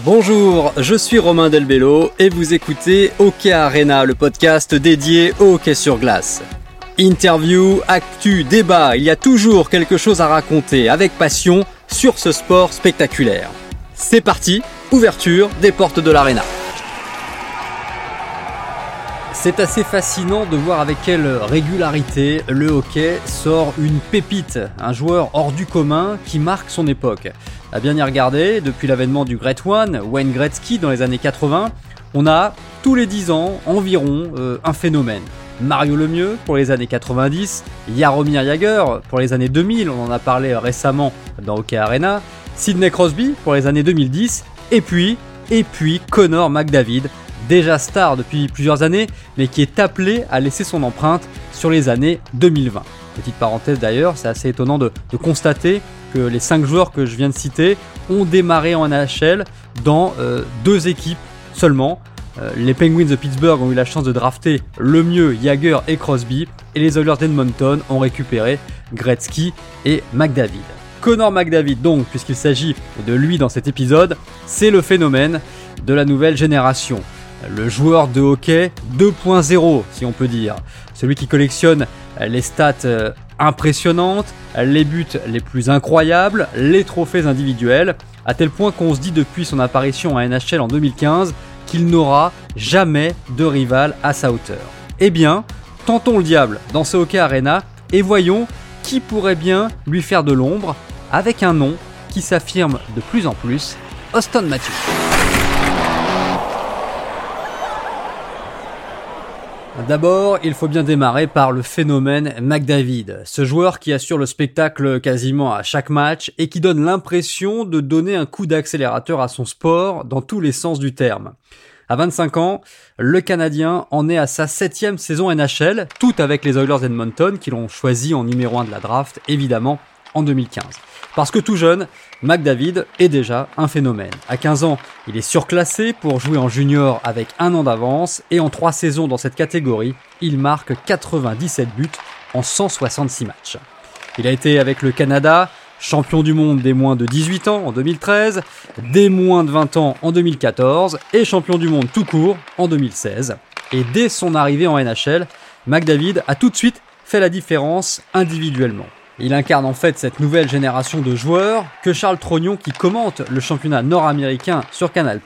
Bonjour, je suis Romain Delbello et vous écoutez Hockey Arena, le podcast dédié au hockey sur glace. Interview, actu, débat, il y a toujours quelque chose à raconter avec passion sur ce sport spectaculaire. C'est parti, ouverture des portes de l'arena. C'est assez fascinant de voir avec quelle régularité le hockey sort une pépite, un joueur hors du commun qui marque son époque. À bien y regarder, depuis l'avènement du Great One, Wayne Gretzky dans les années 80, on a tous les 10 ans environ euh, un phénomène. Mario Lemieux pour les années 90, Jaromir Jagr pour les années 2000, on en a parlé récemment dans Hockey Arena, Sidney Crosby pour les années 2010, et puis, et puis Connor McDavid déjà star depuis plusieurs années, mais qui est appelé à laisser son empreinte sur les années 2020. Petite parenthèse d'ailleurs, c'est assez étonnant de, constater que les 5 joueurs que je viens de citer ont démarré en NHL dans euh, deux équipes seulement. Euh, les Penguins de Pittsburgh ont eu la chance de drafter le mieux Jagger et Crosby, et les Oilers d'Edmonton ont récupéré Gretzky et McDavid. Connor McDavid donc, puisqu'il s'agit de lui dans cet épisode, c'est le phénomène de la nouvelle génération le joueur de hockey 2.0 si on peut dire. Celui qui collectionne les stats euh, impressionnantes, les buts les plus incroyables, les trophées individuels, à tel point qu'on se dit depuis son apparition à NHL en 2015 qu'il n'aura jamais de rival à sa hauteur. Eh bien, tentons le diable dans ce hockey arena et voyons qui pourrait bien lui faire de l'ombre avec un nom qui s'affirme de plus en plus, Austin Matthews. D'abord, il faut bien démarrer par le phénomène McDavid, ce joueur qui assure le spectacle quasiment à chaque match et qui donne l'impression de donner un coup d'accélérateur à son sport dans tous les sens du terme. À 25 ans, le Canadien en est à sa septième saison NHL, tout avec les Oilers Edmonton qui l'ont choisi en numéro 1 de la draft, évidemment, en 2015. Parce que tout jeune, McDavid est déjà un phénomène. À 15 ans, il est surclassé pour jouer en junior avec un an d'avance et en trois saisons dans cette catégorie, il marque 97 buts en 166 matchs. Il a été avec le Canada champion du monde des moins de 18 ans en 2013, des moins de 20 ans en 2014 et champion du monde tout court en 2016. Et dès son arrivée en NHL, McDavid a tout de suite fait la différence individuellement. Il incarne en fait cette nouvelle génération de joueurs que Charles Trognon, qui commente le championnat nord-américain sur Canal+,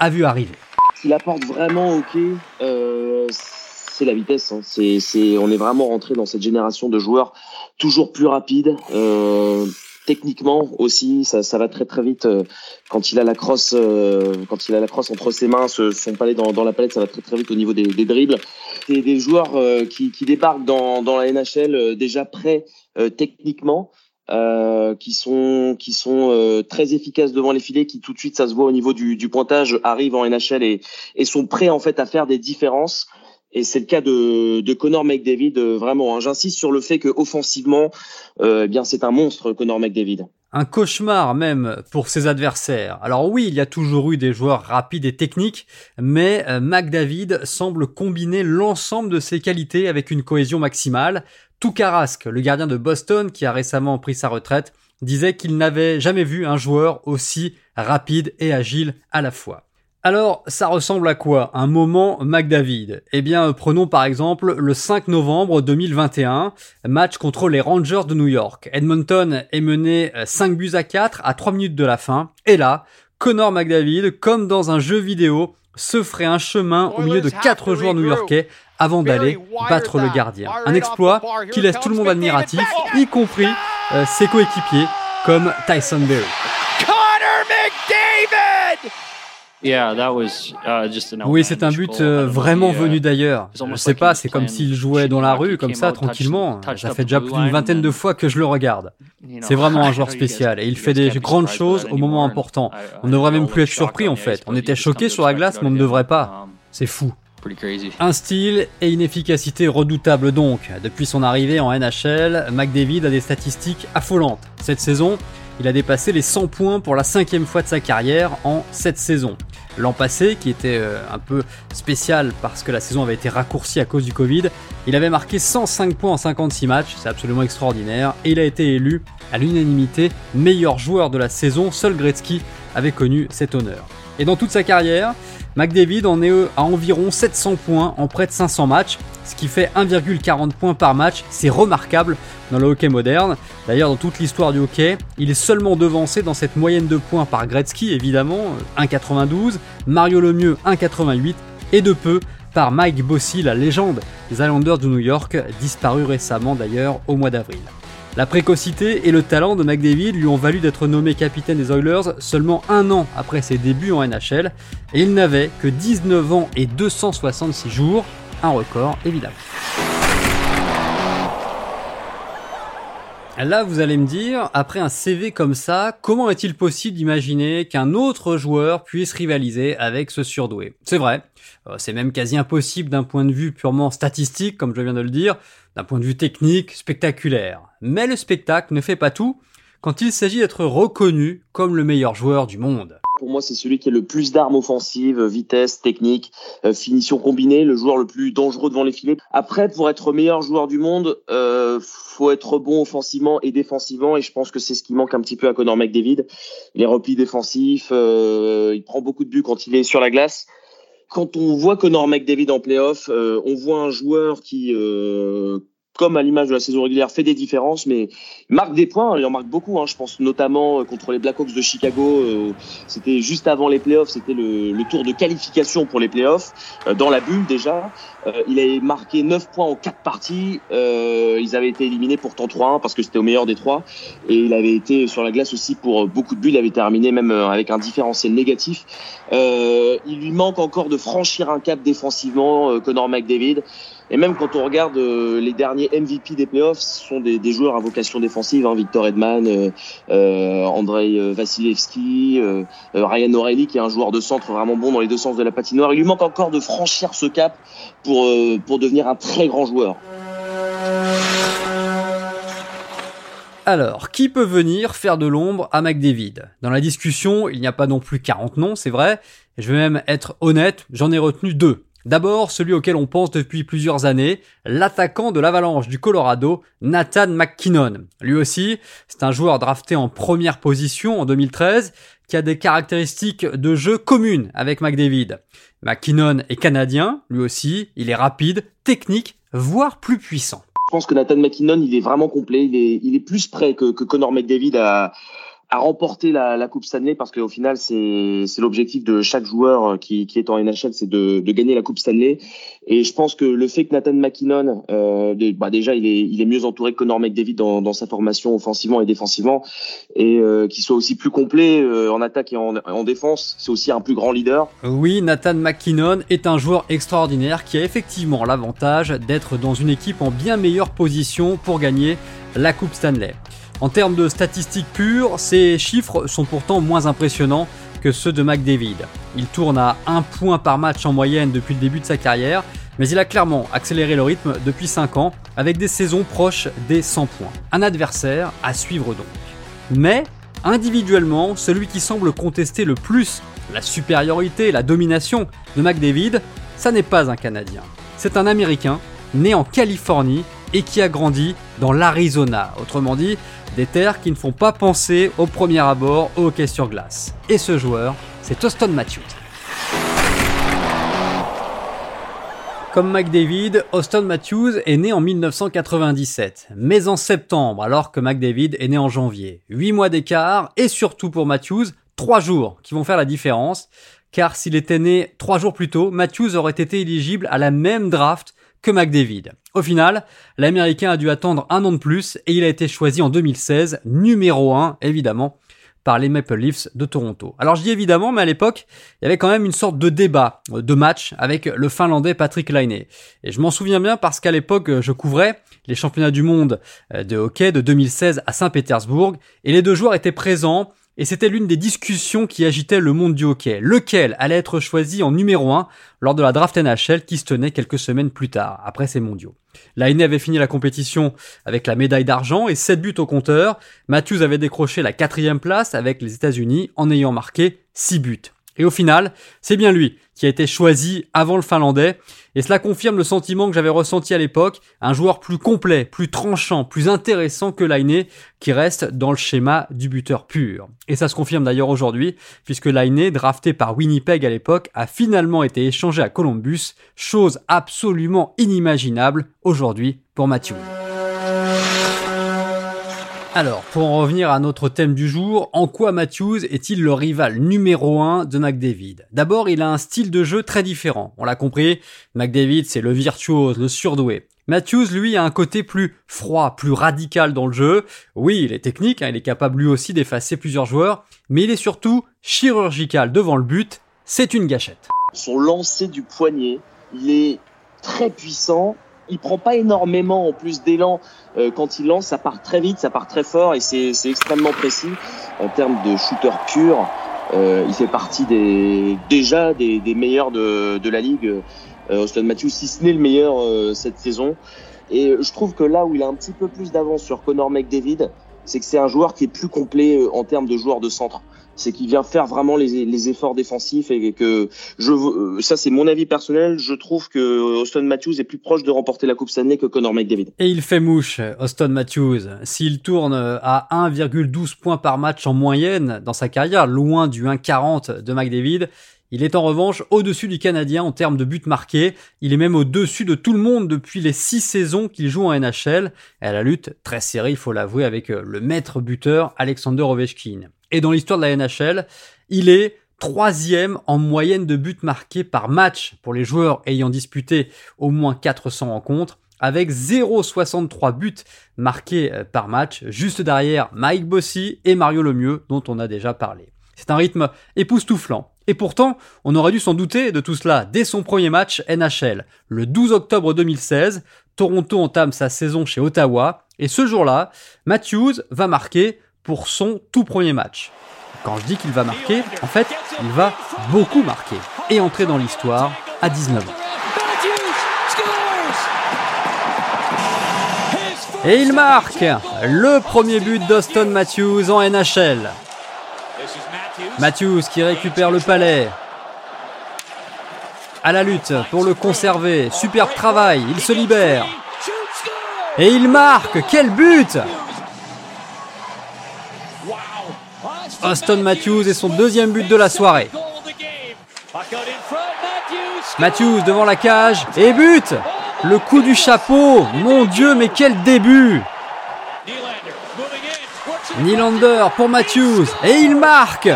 a vu arriver. Ce apporte vraiment au hockey, euh, c'est la vitesse. Hein. On est vraiment rentré dans cette génération de joueurs toujours plus rapides. Euh, techniquement aussi, ça, ça, va très très vite. Euh, quand il a la crosse, euh, quand il a la crosse entre ses mains, son palais dans, dans, la palette, ça va très très vite au niveau des, des dribbles. C'est des joueurs euh, qui, qui, débarquent dans, dans la NHL déjà prêts techniquement. qui sont qui sont très efficaces devant les filets, qui tout de suite ça se voit au niveau du, du pointage arrivent en NHL et, et sont prêts en fait à faire des différences. Et c'est le cas de, de Connor McDavid, euh, vraiment. Hein. J'insiste sur le fait que offensivement, euh, eh c'est un monstre, Connor McDavid. Un cauchemar même pour ses adversaires. Alors oui, il y a toujours eu des joueurs rapides et techniques, mais euh, McDavid semble combiner l'ensemble de ses qualités avec une cohésion maximale. Tout Carrasque, le gardien de Boston qui a récemment pris sa retraite, disait qu'il n'avait jamais vu un joueur aussi rapide et agile à la fois. Alors, ça ressemble à quoi? Un moment McDavid Eh bien, prenons par exemple le 5 novembre 2021, match contre les Rangers de New York. Edmonton est mené 5 euh, buts à 4 à 3 minutes de la fin. Et là, Connor McDavid, comme dans un jeu vidéo, se ferait un chemin au milieu de 4 joueurs new-yorkais avant d'aller battre le gardien. Un exploit qui laisse tout le monde admiratif, y compris euh, ses coéquipiers comme Tyson Berry. Connor McDavid oui, c'est un but euh, vraiment venu d'ailleurs. Je sais pas, c'est comme s'il jouait dans la rue, comme ça, tranquillement. Ça fait déjà plus d'une vingtaine de fois que je le regarde. C'est vraiment un joueur spécial et il fait des grandes choses au moment important. On ne devrait même plus être surpris en fait. On était choqués sur la glace, mais on ne devrait pas. Um, c'est fou. Un style et une efficacité redoutables donc. Depuis son arrivée en NHL, McDavid a des statistiques affolantes. Cette saison, il a dépassé les 100 points pour la cinquième fois de sa carrière en cette saison. L'an passé, qui était euh, un peu spécial parce que la saison avait été raccourcie à cause du Covid, il avait marqué 105 points en 56 matchs, c'est absolument extraordinaire, et il a été élu à l'unanimité meilleur joueur de la saison, seul Gretzky avait connu cet honneur. Et dans toute sa carrière, McDavid en est à environ 700 points en près de 500 matchs, ce qui fait 1,40 points par match. C'est remarquable dans le hockey moderne. D'ailleurs, dans toute l'histoire du hockey, il est seulement devancé dans cette moyenne de points par Gretzky, évidemment, 1,92, Mario Lemieux 1,88, et de peu par Mike Bossy, la légende des Islanders de New York, disparu récemment d'ailleurs au mois d'avril. La précocité et le talent de McDavid lui ont valu d'être nommé capitaine des Oilers seulement un an après ses débuts en NHL, et il n'avait que 19 ans et 266 jours, un record évidemment. Là, vous allez me dire, après un CV comme ça, comment est-il possible d'imaginer qu'un autre joueur puisse rivaliser avec ce surdoué? C'est vrai, euh, c'est même quasi impossible d'un point de vue purement statistique, comme je viens de le dire, d'un point de vue technique, spectaculaire. Mais le spectacle ne fait pas tout quand il s'agit d'être reconnu comme le meilleur joueur du monde. Pour moi, c'est celui qui a le plus d'armes offensives, vitesse, technique, euh, finition combinée, le joueur le plus dangereux devant les filets. Après, pour être meilleur joueur du monde, euh, faut être bon offensivement et défensivement, et je pense que c'est ce qui manque un petit peu à Connor McDavid. Les replis défensifs, euh, il prend beaucoup de buts quand il est sur la glace. Quand on voit Connor McDavid en playoff, euh, on voit un joueur qui euh, comme à l'image de la saison régulière, fait des différences, mais marque des points. Il en marque beaucoup. Hein. Je pense notamment euh, contre les Blackhawks de Chicago. Euh, c'était juste avant les playoffs. C'était le, le, tour de qualification pour les playoffs euh, dans la bulle déjà. il avait marqué 9 points en 4 parties. ils avaient été éliminés pourtant 3-1 parce que c'était au meilleur des trois. Et il avait été sur la glace aussi pour beaucoup de buts. Il avait terminé même avec un différentiel négatif. il lui manque encore de franchir un cap défensivement, Connor McDavid. Et même quand on regarde euh, les derniers MVP des playoffs, ce sont des, des joueurs à vocation défensive, hein, Victor Edman, euh, euh, Andrei Vasilevski, euh, Ryan O'Reilly, qui est un joueur de centre vraiment bon dans les deux sens de la patinoire. Il lui manque encore de franchir ce cap pour, pour devenir un très grand joueur. Alors, qui peut venir faire de l'ombre à McDavid? Dans la discussion, il n'y a pas non plus 40 noms, c'est vrai. Je vais même être honnête, j'en ai retenu deux. D'abord, celui auquel on pense depuis plusieurs années, l'attaquant de l'Avalanche du Colorado, Nathan McKinnon. Lui aussi, c'est un joueur drafté en première position en 2013 qui a des caractéristiques de jeu communes avec McDavid. McKinnon est canadien, lui aussi, il est rapide, technique, voire plus puissant. Je pense que Nathan McKinnon, il est vraiment complet, il est, plus prêt que, que Connor McDavid à, à remporter la, la Coupe Stanley parce qu'au final c'est l'objectif de chaque joueur euh, qui, qui est en NHL c'est de, de gagner la Coupe Stanley et je pense que le fait que Nathan McKinnon euh, bah déjà il est il est mieux entouré que Connor McDavid dans, dans sa formation offensivement et défensivement et euh, qu'il soit aussi plus complet euh, en attaque et en, en défense c'est aussi un plus grand leader. Oui Nathan McKinnon est un joueur extraordinaire qui a effectivement l'avantage d'être dans une équipe en bien meilleure position pour gagner la Coupe Stanley. En termes de statistiques pures, ces chiffres sont pourtant moins impressionnants que ceux de McDavid. Il tourne à 1 point par match en moyenne depuis le début de sa carrière, mais il a clairement accéléré le rythme depuis 5 ans avec des saisons proches des 100 points. Un adversaire à suivre donc. Mais, individuellement, celui qui semble contester le plus la supériorité, la domination de McDavid, ça n'est pas un Canadien. C'est un Américain, né en Californie et qui a grandi dans l'Arizona. Autrement dit, des terres qui ne font pas penser au premier abord au hockey sur glace. Et ce joueur, c'est Austin Matthews. Comme McDavid, Austin Matthews est né en 1997, mais en septembre, alors que McDavid est né en janvier. 8 mois d'écart, et surtout pour Matthews, 3 jours qui vont faire la différence, car s'il était né 3 jours plus tôt, Matthews aurait été éligible à la même draft que McDavid. Au final, l'Américain a dû attendre un an de plus et il a été choisi en 2016, numéro 1 évidemment, par les Maple Leafs de Toronto. Alors je dis évidemment, mais à l'époque, il y avait quand même une sorte de débat, de match avec le Finlandais Patrick Laine. Et je m'en souviens bien parce qu'à l'époque, je couvrais les championnats du monde de hockey de 2016 à Saint-Pétersbourg et les deux joueurs étaient présents et c'était l'une des discussions qui agitait le monde du hockey. Lequel allait être choisi en numéro 1 lors de la draft NHL qui se tenait quelques semaines plus tard, après ces mondiaux. L'AINE avait fini la compétition avec la médaille d'argent et 7 buts au compteur. Matthews avait décroché la quatrième place avec les États-Unis en ayant marqué 6 buts. Et au final, c'est bien lui qui a été choisi avant le Finlandais, et cela confirme le sentiment que j'avais ressenti à l'époque, un joueur plus complet, plus tranchant, plus intéressant que Lainé, qui reste dans le schéma du buteur pur. Et ça se confirme d'ailleurs aujourd'hui, puisque Lainé, drafté par Winnipeg à l'époque, a finalement été échangé à Columbus, chose absolument inimaginable aujourd'hui pour Matthew. Alors, pour en revenir à notre thème du jour, en quoi Matthews est-il le rival numéro 1 de McDavid? D'abord, il a un style de jeu très différent. On l'a compris, McDavid c'est le virtuose, le surdoué. Matthews, lui, a un côté plus froid, plus radical dans le jeu. Oui, il est technique, hein, il est capable lui aussi d'effacer plusieurs joueurs, mais il est surtout chirurgical devant le but. C'est une gâchette. Son lancer du poignet, il est très puissant il prend pas énormément en plus d'élan euh, quand il lance. Ça part très vite, ça part très fort et c'est extrêmement précis en termes de shooter pur. Euh, il fait partie des déjà des, des meilleurs de, de la ligue. Euh, Austin Matthews, si ce n'est le meilleur euh, cette saison. Et je trouve que là où il a un petit peu plus d'avance sur Connor McDavid, c'est que c'est un joueur qui est plus complet en termes de joueur de centre c'est qu'il vient faire vraiment les, efforts défensifs et que je euh, ça c'est mon avis personnel, je trouve que Austin Matthews est plus proche de remporter la Coupe Stanley que Connor McDavid. Et il fait mouche, Austin Matthews. S'il tourne à 1,12 points par match en moyenne dans sa carrière, loin du 1,40 de McDavid, il est en revanche au-dessus du Canadien en termes de buts marqués. Il est même au-dessus de tout le monde depuis les six saisons qu'il joue en NHL. Et à la lutte, très serrée, il faut l'avouer, avec le maître buteur Alexander Ovechkin. Et dans l'histoire de la NHL, il est troisième en moyenne de buts marqués par match pour les joueurs ayant disputé au moins 400 rencontres, avec 0,63 buts marqués euh, par match, juste derrière Mike Bossy et Mario Lemieux, dont on a déjà parlé. C'est un rythme époustouflant. Et pourtant, on aurait dû s'en douter de tout cela dès son premier match NHL. Le 12 octobre 2016, Toronto entame sa saison chez Ottawa, et ce jour-là, Matthews va marquer pour son tout premier match. Quand je dis qu'il va marquer, en fait, il va beaucoup marquer et entrer dans l'histoire à 19 ans. Et il marque le premier but d'Austin Matthews en NHL. Matthews qui récupère le palais. À la lutte pour le conserver. Superbe travail, il se libère. Et il marque Quel but Austin Matthews et son deuxième but de la soirée. Matthews devant la cage et but Le coup du chapeau. Mon Dieu, mais quel début. Nylander pour Matthews et il marque.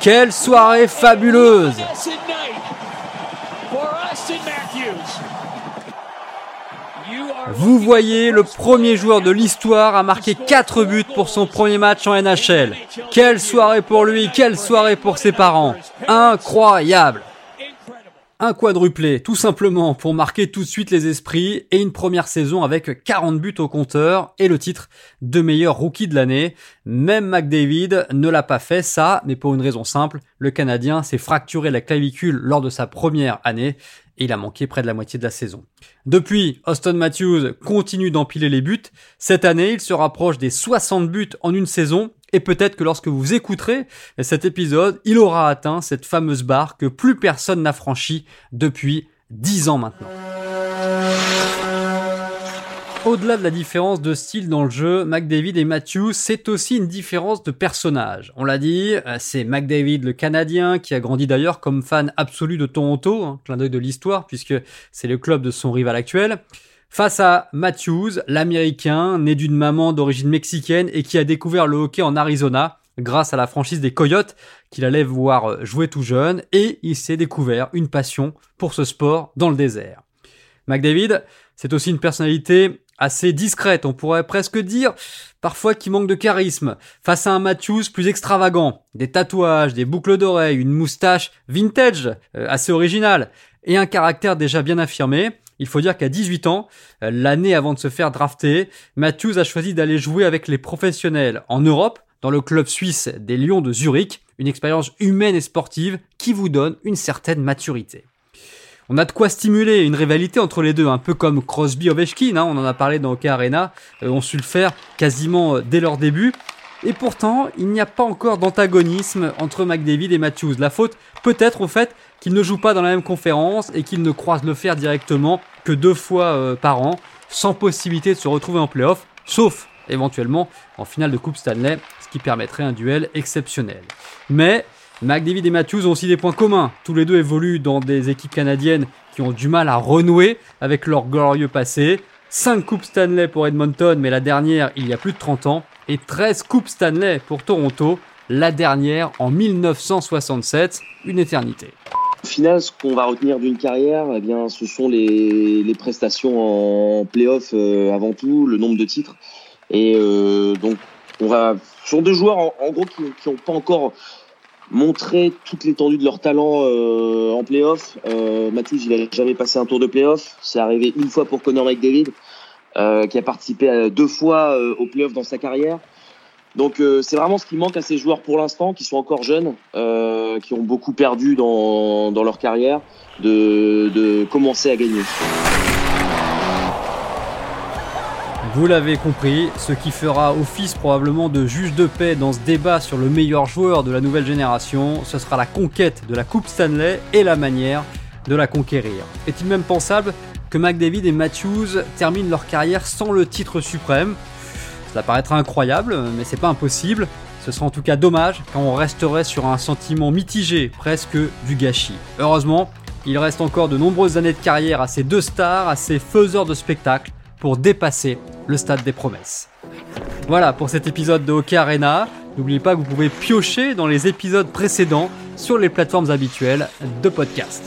Quelle soirée fabuleuse Vous voyez le premier joueur de l'histoire à marquer 4 buts pour son premier match en NHL. Quelle soirée pour lui, quelle soirée pour ses parents. Incroyable. Un quadruplé, tout simplement, pour marquer tout de suite les esprits et une première saison avec 40 buts au compteur et le titre de meilleur rookie de l'année. Même McDavid ne l'a pas fait, ça, mais pour une raison simple, le Canadien s'est fracturé la clavicule lors de sa première année et il a manqué près de la moitié de la saison. Depuis, Austin Matthews continue d'empiler les buts. Cette année, il se rapproche des 60 buts en une saison et peut-être que lorsque vous écouterez cet épisode, il aura atteint cette fameuse barre que plus personne n'a franchie depuis 10 ans maintenant. Au-delà de la différence de style dans le jeu, McDavid et Matthews, c'est aussi une différence de personnage. On l'a dit, euh, c'est McDavid le Canadien qui a grandi d'ailleurs comme fan absolu de Toronto, hein, clin d'œil de l'histoire puisque c'est le club de son rival actuel. Face à Matthews, l'Américain, né d'une maman d'origine mexicaine et qui a découvert le hockey en Arizona grâce à la franchise des Coyotes qu'il allait voir jouer tout jeune et il s'est découvert une passion pour ce sport dans le désert. McDavid, c'est aussi une personnalité assez discrète, on pourrait presque dire, parfois qui manque de charisme, face à un Matthews plus extravagant, des tatouages, des boucles d'oreilles, une moustache vintage, euh, assez originale, et un caractère déjà bien affirmé. Il faut dire qu'à 18 ans, euh, l'année avant de se faire drafter, Matthews a choisi d'aller jouer avec les professionnels en Europe, dans le club suisse des Lions de Zurich, une expérience humaine et sportive qui vous donne une certaine maturité on a de quoi stimuler une rivalité entre les deux, un peu comme Crosby Ovechkin, hein, on en a parlé dans Hockey Arena, euh, on su le faire quasiment euh, dès leur début. Et pourtant, il n'y a pas encore d'antagonisme entre McDavid et Matthews. La faute peut-être au fait qu'ils ne jouent pas dans la même conférence et qu'ils ne croisent le fer directement que deux fois euh, par an, sans possibilité de se retrouver en playoff, sauf éventuellement en finale de Coupe Stanley, ce qui permettrait un duel exceptionnel. Mais McDavid et Matthews ont aussi des points communs. Tous les deux évoluent dans des équipes canadiennes qui ont du mal à renouer avec leur glorieux passé. 5 Coupes Stanley pour Edmonton, mais la dernière il y a plus de 30 ans et 13 Coupes Stanley pour Toronto, la dernière en 1967, une éternité. Au final, ce qu'on va retenir d'une carrière, eh bien, ce sont les, prestations en playoff euh, avant tout, le nombre de titres. Et euh, donc, on va sur deux joueurs en, gros qui n'ont pas encore montré toute l'étendue de leur talent euh, en playoff. Euh, il n'a jamais passé un tour de playoff. C'est arrivé une fois pour Connor McDavid. Euh, qui a participé deux fois euh, au playoff dans sa carrière. Donc euh, c'est vraiment ce qui manque à ces joueurs pour l'instant, qui sont encore jeunes, qui ont beaucoup perdu dans, dans leur carrière, de, de commencer à gagner. Vous l'avez compris, ce qui fera office probablement de juge de paix dans ce débat sur le meilleur joueur de la nouvelle génération, ce sera la conquête de la Coupe Stanley et la manière de la conquérir. Est-il même pensable que McDavid et Matthews terminent leur carrière sans le titre suprême? Cela paraîtra incroyable, mais c'est pas impossible. Ce sera en tout cas dommage quand on resterait sur un sentiment mitigé, presque du gâchis. Heureusement, il reste encore de nombreuses années de carrière à ces deux stars, à ces faiseurs de spectacles, pour dépasser le stade des promesses. Voilà pour cet épisode de Hockey Arena. N'oubliez pas que vous pouvez piocher dans les épisodes précédents sur les plateformes habituelles de podcast.